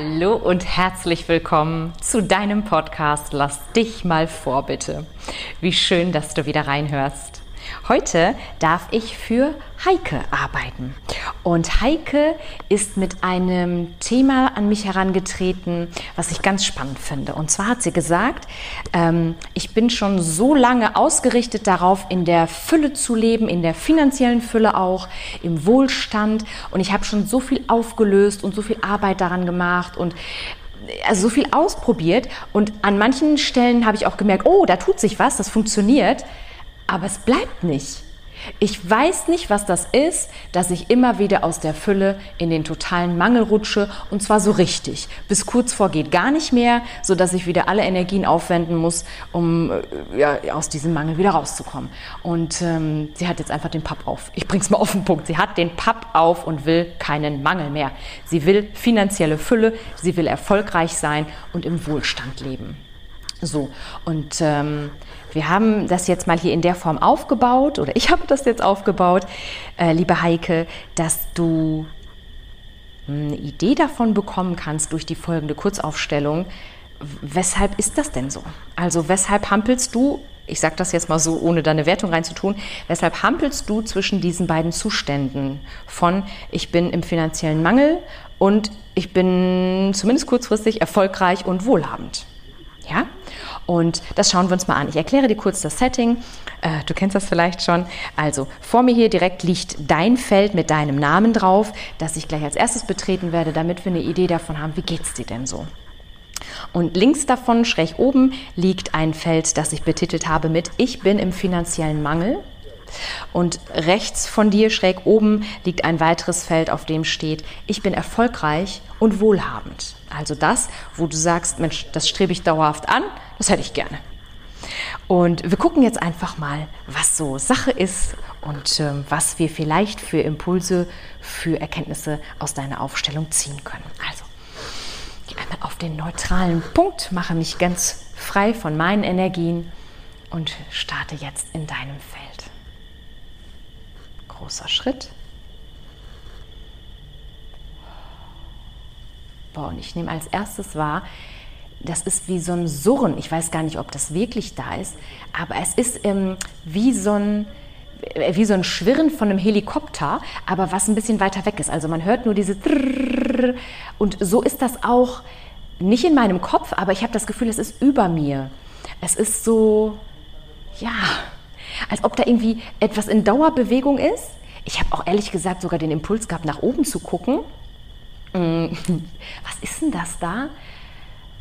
Hallo und herzlich willkommen zu deinem Podcast Lass dich mal vor, bitte. Wie schön, dass du wieder reinhörst. Heute darf ich für Heike arbeiten. Und Heike ist mit einem Thema an mich herangetreten, was ich ganz spannend finde. Und zwar hat sie gesagt, ähm, ich bin schon so lange ausgerichtet darauf, in der Fülle zu leben, in der finanziellen Fülle auch, im Wohlstand. Und ich habe schon so viel aufgelöst und so viel Arbeit daran gemacht und also so viel ausprobiert. Und an manchen Stellen habe ich auch gemerkt, oh, da tut sich was, das funktioniert aber es bleibt nicht. Ich weiß nicht, was das ist, dass ich immer wieder aus der Fülle in den totalen Mangel rutsche und zwar so richtig. Bis kurz vor geht gar nicht mehr, so dass ich wieder alle Energien aufwenden muss, um äh, ja, aus diesem Mangel wieder rauszukommen. Und ähm, sie hat jetzt einfach den Papp auf. Ich bring's mal auf den Punkt. Sie hat den Papp auf und will keinen Mangel mehr. Sie will finanzielle Fülle, sie will erfolgreich sein und im Wohlstand leben. So, und ähm, wir haben das jetzt mal hier in der Form aufgebaut, oder ich habe das jetzt aufgebaut, äh, liebe Heike, dass du eine Idee davon bekommen kannst durch die folgende Kurzaufstellung. Weshalb ist das denn so? Also weshalb hampelst du, ich sage das jetzt mal so, ohne da eine Wertung reinzutun, weshalb hampelst du zwischen diesen beiden Zuständen von ich bin im finanziellen Mangel und ich bin zumindest kurzfristig erfolgreich und wohlhabend? Ja? Und das schauen wir uns mal an. Ich erkläre dir kurz das Setting. Äh, du kennst das vielleicht schon. Also, vor mir hier direkt liegt dein Feld mit deinem Namen drauf, das ich gleich als erstes betreten werde, damit wir eine Idee davon haben, wie geht's dir denn so? Und links davon, schräg oben, liegt ein Feld, das ich betitelt habe mit Ich bin im finanziellen Mangel. Und rechts von dir, schräg oben, liegt ein weiteres Feld, auf dem steht, ich bin erfolgreich und wohlhabend. Also das, wo du sagst, Mensch, das strebe ich dauerhaft an, das hätte ich gerne. Und wir gucken jetzt einfach mal, was so Sache ist und äh, was wir vielleicht für Impulse, für Erkenntnisse aus deiner Aufstellung ziehen können. Also, ich einmal auf den neutralen Punkt, mache mich ganz frei von meinen Energien und starte jetzt in deinem Feld. Großer Schritt. Boah, und ich nehme als erstes wahr, das ist wie so ein Surren. Ich weiß gar nicht, ob das wirklich da ist, aber es ist ähm, wie so ein äh, wie so ein Schwirren von einem Helikopter, aber was ein bisschen weiter weg ist. Also man hört nur diese und so ist das auch nicht in meinem Kopf, aber ich habe das Gefühl, es ist über mir. Es ist so, ja, als ob da irgendwie etwas in Dauerbewegung ist. Ich habe auch ehrlich gesagt sogar den Impuls gehabt, nach oben zu gucken. Mm, was ist denn das da?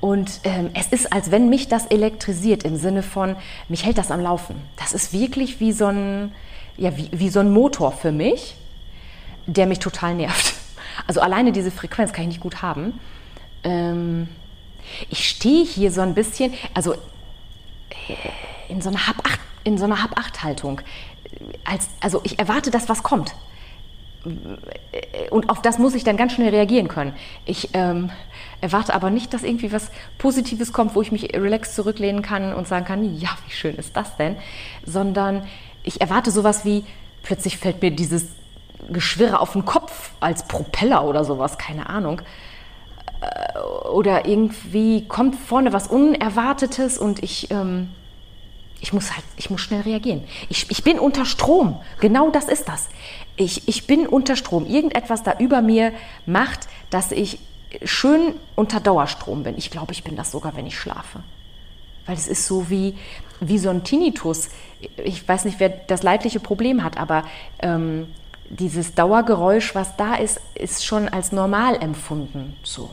Und ähm, es ist, als wenn mich das elektrisiert im Sinne von, mich hält das am Laufen. Das ist wirklich wie so ein, ja, wie, wie so ein Motor für mich, der mich total nervt. Also alleine diese Frequenz kann ich nicht gut haben. Ähm, ich stehe hier so ein bisschen, also äh, in so einer Hab-Acht, in so einer Hab-Acht-Haltung. Als, also ich erwarte, dass was kommt und auf das muss ich dann ganz schnell reagieren können. Ich ähm, erwarte aber nicht, dass irgendwie was Positives kommt, wo ich mich relaxed zurücklehnen kann und sagen kann, ja, wie schön ist das denn? Sondern ich erwarte sowas wie, plötzlich fällt mir dieses Geschwirre auf den Kopf als Propeller oder sowas, keine Ahnung. Äh, oder irgendwie kommt vorne was Unerwartetes und ich... Ähm, ich muss halt, ich muss schnell reagieren. Ich, ich bin unter Strom. Genau das ist das. Ich, ich bin unter Strom. Irgendetwas da über mir macht, dass ich schön unter Dauerstrom bin. Ich glaube, ich bin das sogar, wenn ich schlafe. Weil es ist so wie, wie so ein Tinnitus. Ich weiß nicht, wer das leidliche Problem hat, aber ähm, dieses Dauergeräusch, was da ist, ist schon als normal empfunden. So.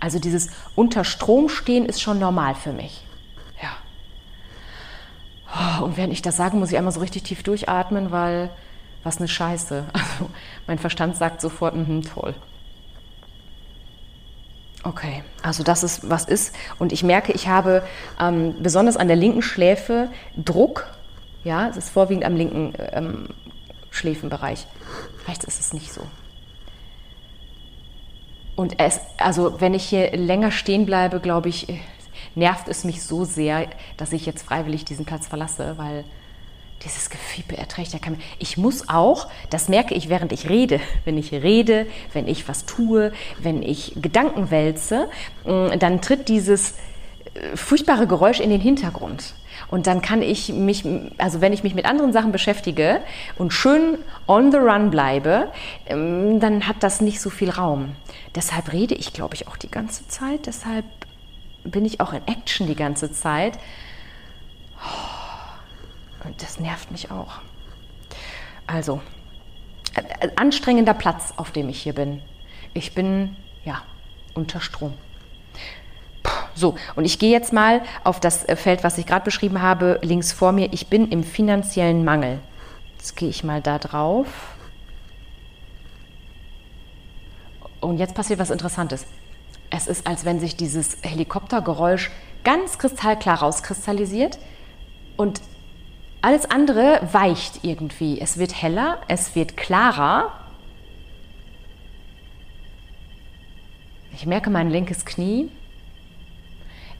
Also dieses unter Strom stehen ist schon normal für mich. Und während ich das sage, muss ich einmal so richtig tief durchatmen, weil was eine Scheiße. Also mein Verstand sagt sofort, mh, toll. Okay, also das ist, was ist. Und ich merke, ich habe ähm, besonders an der linken Schläfe Druck. Ja, es ist vorwiegend am linken ähm, Schläfenbereich. Rechts ist es nicht so. Und es, also wenn ich hier länger stehen bleibe, glaube ich, nervt es mich so sehr, dass ich jetzt freiwillig diesen Platz verlasse, weil dieses Gefiepe erträgt ja kein Ich muss auch, das merke ich, während ich rede, wenn ich rede, wenn ich was tue, wenn ich Gedanken wälze, mm, dann tritt dieses äh, furchtbare Geräusch in den Hintergrund. Und dann kann ich mich, also wenn ich mich mit anderen Sachen beschäftige und schön on the run bleibe, ähm, dann hat das nicht so viel Raum. Deshalb rede ich, glaube ich, auch die ganze Zeit. Deshalb bin ich auch in Action die ganze Zeit. Und das nervt mich auch. Also, äh, anstrengender Platz, auf dem ich hier bin. Ich bin, ja, unter Strom. So, und ich gehe jetzt mal auf das äh, Feld, was ich gerade beschrieben habe, links vor mir. Ich bin im finanziellen Mangel. Jetzt gehe ich mal da drauf. Und jetzt passiert was Interessantes. Es ist, als wenn sich dieses Helikoptergeräusch ganz kristallklar rauskristallisiert und alles andere weicht irgendwie. Es wird heller, es wird klarer. Ich merke mein linkes Knie.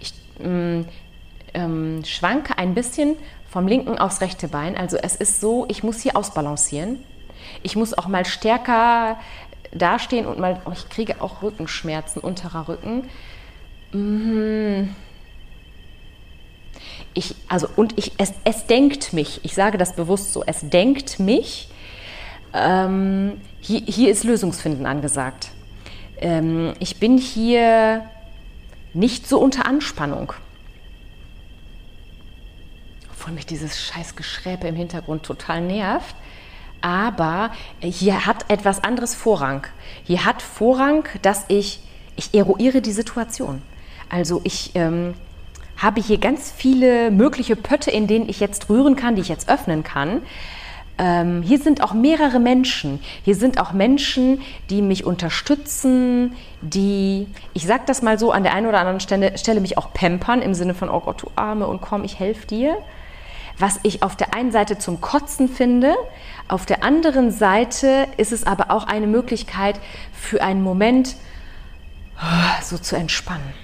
Ich ähm, ähm, schwanke ein bisschen vom linken aufs rechte Bein. Also es ist so, ich muss hier ausbalancieren. Ich muss auch mal stärker dastehen und mal, oh, ich kriege auch Rückenschmerzen, unterer Rücken. Mhm. Ich, also, und ich, es, es denkt mich, ich sage das bewusst so, es denkt mich, ähm, hier, hier ist Lösungsfinden angesagt. Ähm, ich bin hier nicht so unter Anspannung. Obwohl mich dieses scheiß Geschräpe im Hintergrund total nervt aber hier hat etwas anderes Vorrang. Hier hat Vorrang, dass ich, ich eruiere die Situation. Also ich ähm, habe hier ganz viele mögliche Pötte, in denen ich jetzt rühren kann, die ich jetzt öffnen kann. Ähm, hier sind auch mehrere Menschen. Hier sind auch Menschen, die mich unterstützen, die, ich sage das mal so, an der einen oder anderen Stelle, Stelle mich auch pampern im Sinne von, oh Gott, du Arme und komm, ich helfe dir was ich auf der einen Seite zum Kotzen finde, auf der anderen Seite ist es aber auch eine Möglichkeit für einen Moment oh, so zu entspannen.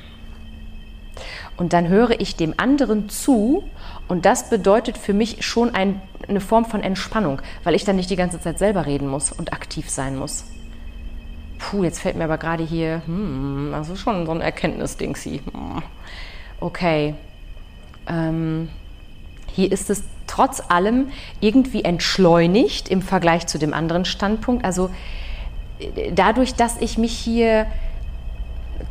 Und dann höre ich dem anderen zu und das bedeutet für mich schon ein, eine Form von Entspannung, weil ich dann nicht die ganze Zeit selber reden muss und aktiv sein muss. Puh, jetzt fällt mir aber gerade hier, hm, also schon so ein Erkenntnisding, sie. Hm. Okay. Ähm, hier ist es trotz allem irgendwie entschleunigt im Vergleich zu dem anderen Standpunkt. Also äh, dadurch, dass ich mich hier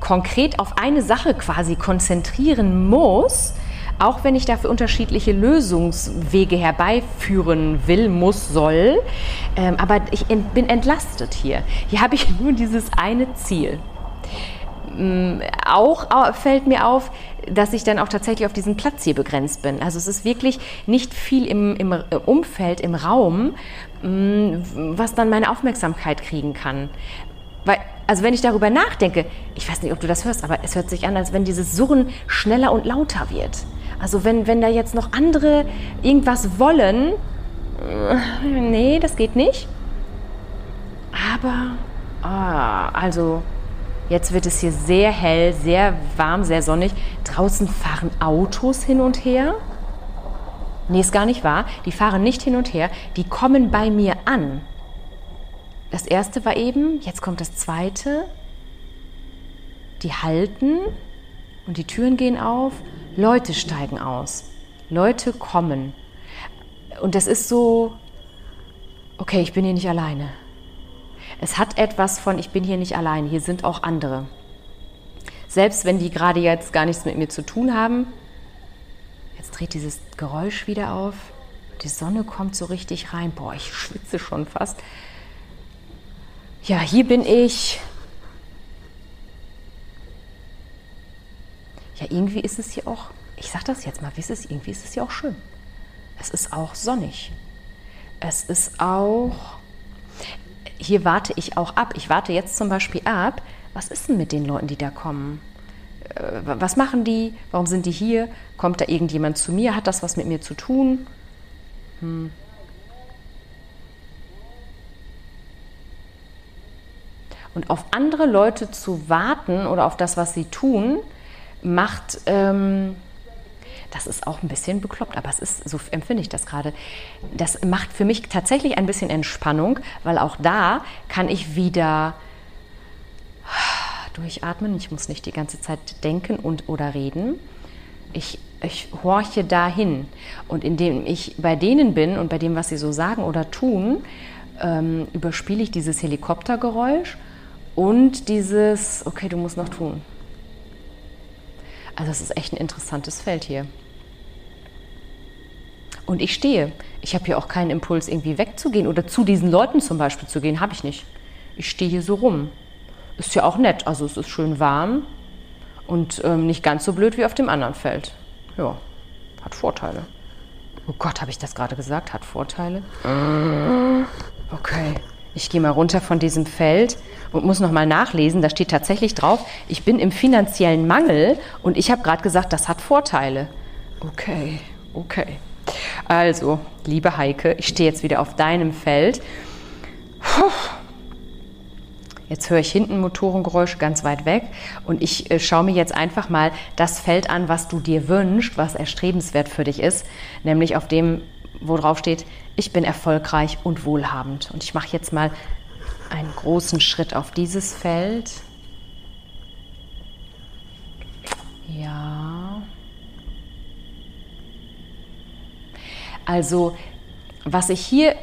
konkret auf eine Sache quasi konzentrieren muss, auch wenn ich dafür unterschiedliche Lösungswege herbeiführen will, muss, soll. Ähm, aber ich bin entlastet hier. Hier habe ich nur dieses eine Ziel. Mm, auch fällt mir auf, dass ich dann auch tatsächlich auf diesen Platz hier begrenzt bin. Also es ist wirklich nicht viel im, im Umfeld, im Raum, mm, was dann meine Aufmerksamkeit kriegen kann. Weil, also wenn ich darüber nachdenke, ich weiß nicht, ob du das hörst, aber es hört sich an, als wenn dieses Surren schneller und lauter wird. Also wenn, wenn da jetzt noch andere irgendwas wollen, äh, nee, das geht nicht. Aber, oh, also Jetzt wird es hier sehr hell, sehr warm, sehr sonnig. Draußen fahren Autos hin und her. Nee, ist gar nicht wahr. Die fahren nicht hin und her. Die kommen bei mir an. Das erste war eben, jetzt kommt das zweite. Die halten und die Türen gehen auf. Leute steigen aus. Leute kommen. Und das ist so, okay, ich bin hier nicht alleine. Es hat etwas von, ich bin hier nicht allein, hier sind auch andere. Selbst wenn die gerade jetzt gar nichts mit mir zu tun haben. Jetzt dreht dieses Geräusch wieder auf. Die Sonne kommt so richtig rein. Boah, ich schwitze schon fast. Ja, hier bin ich. Ja, irgendwie ist es hier auch, ich sag das jetzt mal, wie ist es, irgendwie ist es hier auch schön. Es ist auch sonnig. es ist auch, hier warte ich auch ab. Ich warte jetzt zum Beispiel ab, was ist denn mit den Leuten, die da kommen? Äh, was machen die? Warum sind die hier? Kommt da irgendjemand zu mir? Hat das was mit mir zu tun? Hm. Und auf andere Leute zu warten oder auf das, was sie tun, macht, ähm, das ist auch ein bisschen bekloppt, aber es ist, so empfinde ich das gerade. Das macht für mich tatsächlich ein bisschen Entspannung, weil auch da kann ich wieder durchatmen. Ich muss nicht die ganze Zeit denken und oder reden. Ich, ich horche dahin. Und indem ich bei denen bin und bei dem, was sie so sagen oder tun, ähm, überspiele ich dieses Helikoptergeräusch und dieses, okay, du musst noch tun. Also es ist echt ein interessantes Feld hier. Und ich stehe. Ich habe hier auch keinen Impuls, irgendwie wegzugehen oder zu diesen Leuten zum Beispiel zu gehen. Habe ich nicht. Ich stehe hier so rum. Ist ja auch nett. Also es ist schön warm und ähm, nicht ganz so blöd wie auf dem anderen Feld. Ja, hat Vorteile. Oh Gott, habe ich das gerade gesagt? Hat Vorteile? Okay. Ich gehe mal runter von diesem Feld und muss noch mal nachlesen. Da steht tatsächlich drauf, ich bin im finanziellen Mangel und ich habe gerade gesagt, das hat Vorteile. Okay, okay. Also, liebe Heike, ich stehe jetzt wieder auf deinem Feld. Jetzt höre ich hinten Motorengeräusche ganz weit weg und ich äh, schaue mir jetzt einfach mal das Feld an, was du dir wünschst, was erstrebenswert für dich ist, nämlich auf dem wo drauf steht, ich bin erfolgreich und wohlhabend. Und ich mache jetzt mal einen großen Schritt auf dieses Feld. Ja. Also, was ich hier,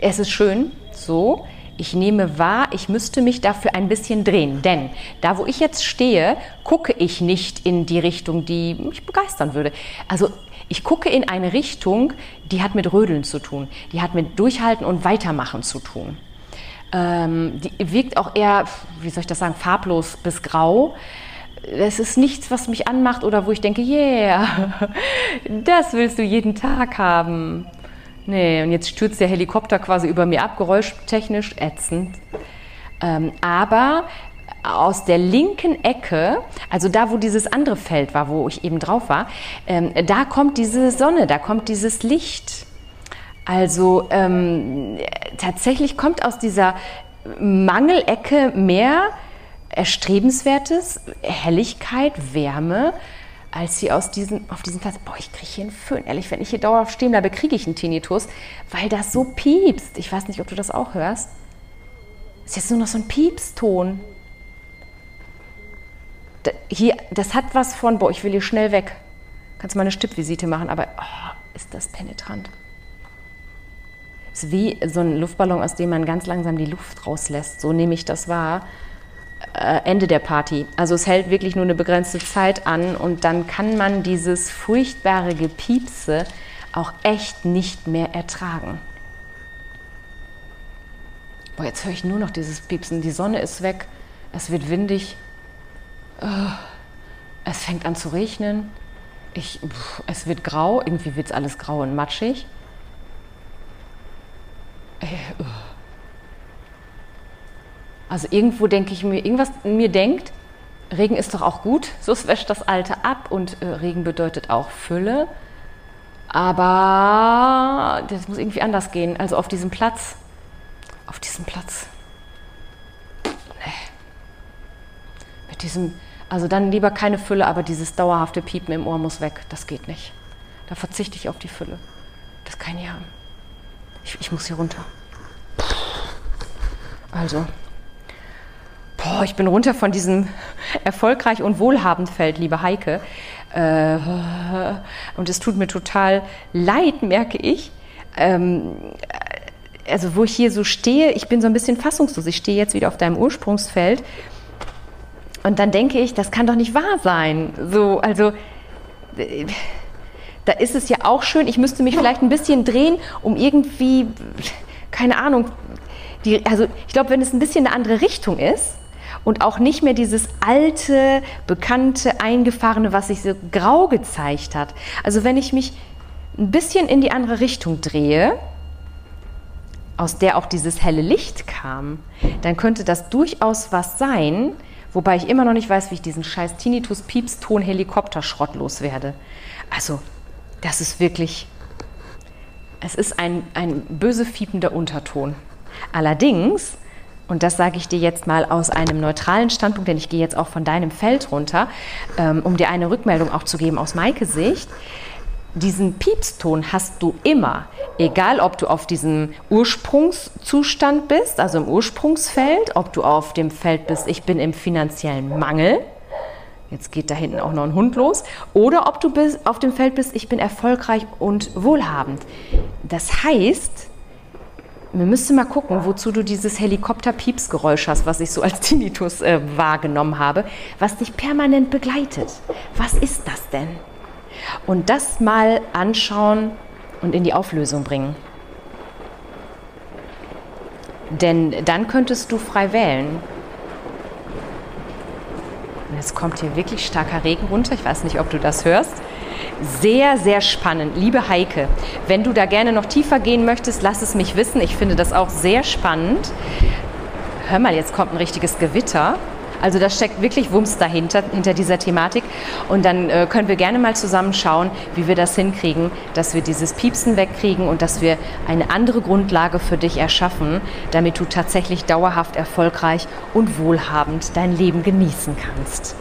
es ist schön, so, ich nehme wahr, ich müsste mich dafür ein bisschen drehen, denn da, wo ich jetzt stehe, gucke ich nicht in die Richtung, die mich begeistern würde. Also ich gucke in eine Richtung, die hat mit Rödeln zu tun, die hat mit Durchhalten und Weitermachen zu tun. Ähm, die wirkt auch eher, wie soll ich das sagen, farblos bis grau. Es ist nichts, was mich anmacht oder wo ich denke, yeah, das willst du jeden Tag haben. Nee, und jetzt stürzt der Helikopter quasi über mir ab, geräuschtechnisch ätzend. Ähm, aber aus der linken Ecke, also da, wo dieses andere Feld war, wo ich eben drauf war, ähm, da kommt diese Sonne, da kommt dieses Licht. Also ähm, tatsächlich kommt aus dieser Mangelecke mehr Erstrebenswertes, Helligkeit, Wärme, als sie aus diesen, auf diesem Platz, boah, ich kriege hier einen Föhn. Ehrlich, wenn ich hier dauerhaft stehen bleibe, kriege ich einen Tinnitus, weil das so piepst. Ich weiß nicht, ob du das auch hörst. Ist jetzt nur noch so ein Piepston hier, das hat was von, boah, ich will hier schnell weg. Kannst du mal eine Stippvisite machen, aber oh, ist das penetrant. Ist wie so ein Luftballon, aus dem man ganz langsam die Luft rauslässt. So nehme ich das wahr. Äh, Ende der Party. Also es hält wirklich nur eine begrenzte Zeit an und dann kann man dieses furchtbare Gepiepse auch echt nicht mehr ertragen. Boah, jetzt höre ich nur noch dieses Piepsen. Die Sonne ist weg, es wird windig. Oh, es fängt an zu regnen. Ich, es wird grau, irgendwie wird es alles grau und matschig. Äh, oh. Also irgendwo denke ich mir, irgendwas in mir denkt, Regen ist doch auch gut, so wäscht das Alte ab und äh, Regen bedeutet auch Fülle. Aber das muss irgendwie anders gehen. Also auf diesem Platz, auf diesem Platz. Nee. Mit diesem also dann lieber keine Fülle, aber dieses dauerhafte Piepen im Ohr muss weg. Das geht nicht. Da verzichte ich auf die Fülle. Das kann ich haben. Ich, ich muss hier runter. Also, boah, ich bin runter von diesem erfolgreich und wohlhabend Feld, liebe Heike. Äh, und es tut mir total leid, merke ich. Ähm, also, wo ich hier so stehe, ich bin so ein bisschen fassungslos. Ich stehe jetzt wieder auf deinem Ursprungsfeld und dann denke ich, das kann doch nicht wahr sein. So, also da ist es ja auch schön, ich müsste mich vielleicht ein bisschen drehen, um irgendwie, keine Ahnung, die, also ich glaube, wenn es ein bisschen eine andere Richtung ist und auch nicht mehr dieses alte, bekannte, eingefahrene, was sich so grau gezeigt hat. Also wenn ich mich ein bisschen in die andere Richtung drehe, aus der auch dieses helle Licht kam, dann könnte das durchaus was sein, wobei ich immer noch nicht weiß, wie ich diesen scheiß Tinnitus-Pieps-Ton-Helikopterschrott loswerde. Also, das ist wirklich, es ist ein, ein böse fiepender Unterton. Allerdings, und das sage ich dir jetzt mal aus einem neutralen Standpunkt, denn ich gehe jetzt auch von deinem Feld runter, ähm, um dir eine Rückmeldung auch zu geben aus Maike Sicht, diesen Piepston hast du immer, egal ob du auf diesem Ursprungszustand bist, also im Ursprungsfeld, ob du auf dem Feld bist, ich bin im finanziellen Mangel, jetzt geht da hinten auch noch ein Hund los, oder ob du bist, auf dem Feld bist, ich bin erfolgreich und wohlhabend. Das heißt, wir müssen mal gucken, wozu du dieses Helikopter-Piepsgeräusch hast, was ich so als Tinnitus äh, wahrgenommen habe, was dich permanent begleitet. Was ist das denn? Und das mal anschauen und in die Auflösung bringen. Denn dann könntest du frei wählen. Jetzt kommt hier wirklich starker Regen runter. Ich weiß nicht, ob du das hörst. Sehr, sehr spannend. Liebe Heike, wenn du da gerne noch tiefer gehen möchtest, lass es mich wissen. Ich finde das auch sehr spannend. Hör mal, jetzt kommt ein richtiges Gewitter. Also da steckt wirklich Wumms dahinter, hinter dieser Thematik. Und dann äh, können wir gerne mal zusammen schauen, wie wir das hinkriegen, dass wir dieses Piepsen wegkriegen und dass wir eine andere Grundlage für dich erschaffen, damit du tatsächlich dauerhaft erfolgreich und wohlhabend dein Leben genießen kannst.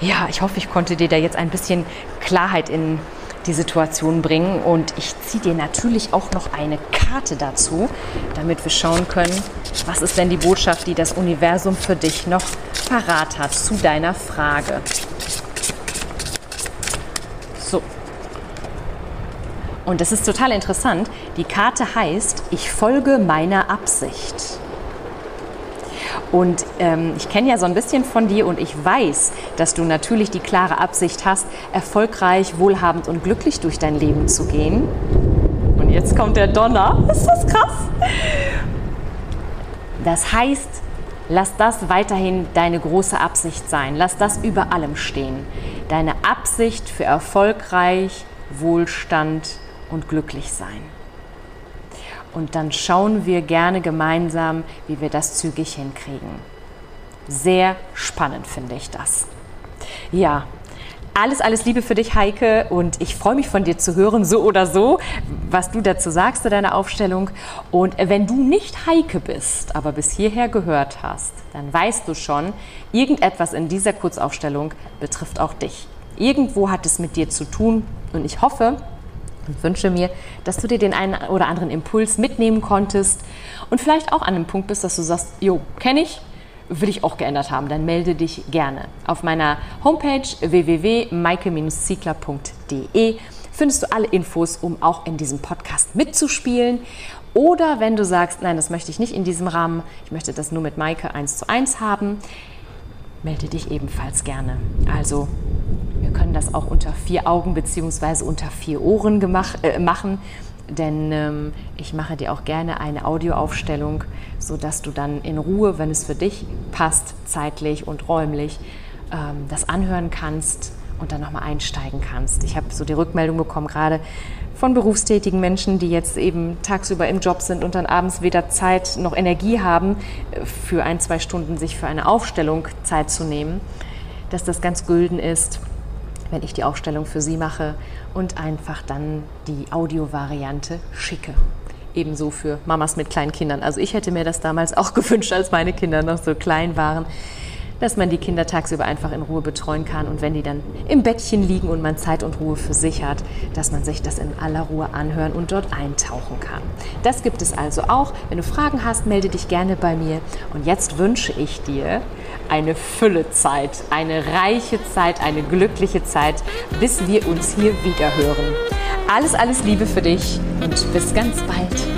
Ja, ich hoffe, ich konnte dir da jetzt ein bisschen Klarheit in die Situation bringen. Und ich ziehe dir natürlich auch noch eine Karte dazu, damit wir schauen können, was ist denn die Botschaft, die das Universum für dich noch parat hat zu deiner Frage. So. Und das ist total interessant. Die Karte heißt, ich folge meiner Absicht. Und ähm, ich kenne ja so ein bisschen von dir und ich weiß, dass du natürlich die klare Absicht hast, erfolgreich, wohlhabend und glücklich durch dein Leben zu gehen. Und jetzt kommt der Donner. Ist das krass? Das heißt, lass das weiterhin deine große Absicht sein. Lass das über allem stehen. Deine Absicht für erfolgreich, Wohlstand und glücklich sein. Und dann schauen wir gerne gemeinsam, wie wir das zügig hinkriegen. Sehr spannend finde ich das. Ja, alles, alles Liebe für dich, Heike. Und ich freue mich von dir zu hören, so oder so, was du dazu sagst zu deiner Aufstellung. Und wenn du nicht Heike bist, aber bis hierher gehört hast, dann weißt du schon, irgendetwas in dieser Kurzaufstellung betrifft auch dich. Irgendwo hat es mit dir zu tun. Und ich hoffe, und wünsche mir, dass du dir den einen oder anderen Impuls mitnehmen konntest und vielleicht auch an einem Punkt bist, dass du sagst, jo, kenne ich, will ich auch geändert haben, dann melde dich gerne. Auf meiner Homepage www.maike-ziegler.de findest du alle Infos, um auch in diesem Podcast mitzuspielen. Oder wenn du sagst, nein, das möchte ich nicht in diesem Rahmen, ich möchte das nur mit Maike eins zu eins haben, melde dich ebenfalls gerne. Also das auch unter vier Augen bzw. unter vier Ohren gemach, äh, machen, denn ähm, ich mache dir auch gerne eine Audioaufstellung, sodass du dann in Ruhe, wenn es für dich passt, zeitlich und räumlich, ähm, das anhören kannst und dann nochmal einsteigen kannst. Ich habe so die Rückmeldung bekommen, gerade von berufstätigen Menschen, die jetzt eben tagsüber im Job sind und dann abends weder Zeit noch Energie haben, äh, für ein, zwei Stunden sich für eine Aufstellung Zeit zu nehmen, dass das ganz gülden ist wenn ich die Aufstellung für Sie mache und einfach dann die Audiovariante schicke. Ebenso für Mamas mit kleinen Kindern. Also ich hätte mir das damals auch gewünscht, als meine Kinder noch so klein waren, dass man die Kinder tagsüber einfach in Ruhe betreuen kann und wenn die dann im Bettchen liegen und man Zeit und Ruhe für sich hat, dass man sich das in aller Ruhe anhören und dort eintauchen kann. Das gibt es also auch. Wenn du Fragen hast, melde dich gerne bei mir. Und jetzt wünsche ich dir eine Füllezeit, eine reiche Zeit, eine glückliche Zeit, bis wir uns hier wieder hören. Alles, alles Liebe für dich und bis ganz bald.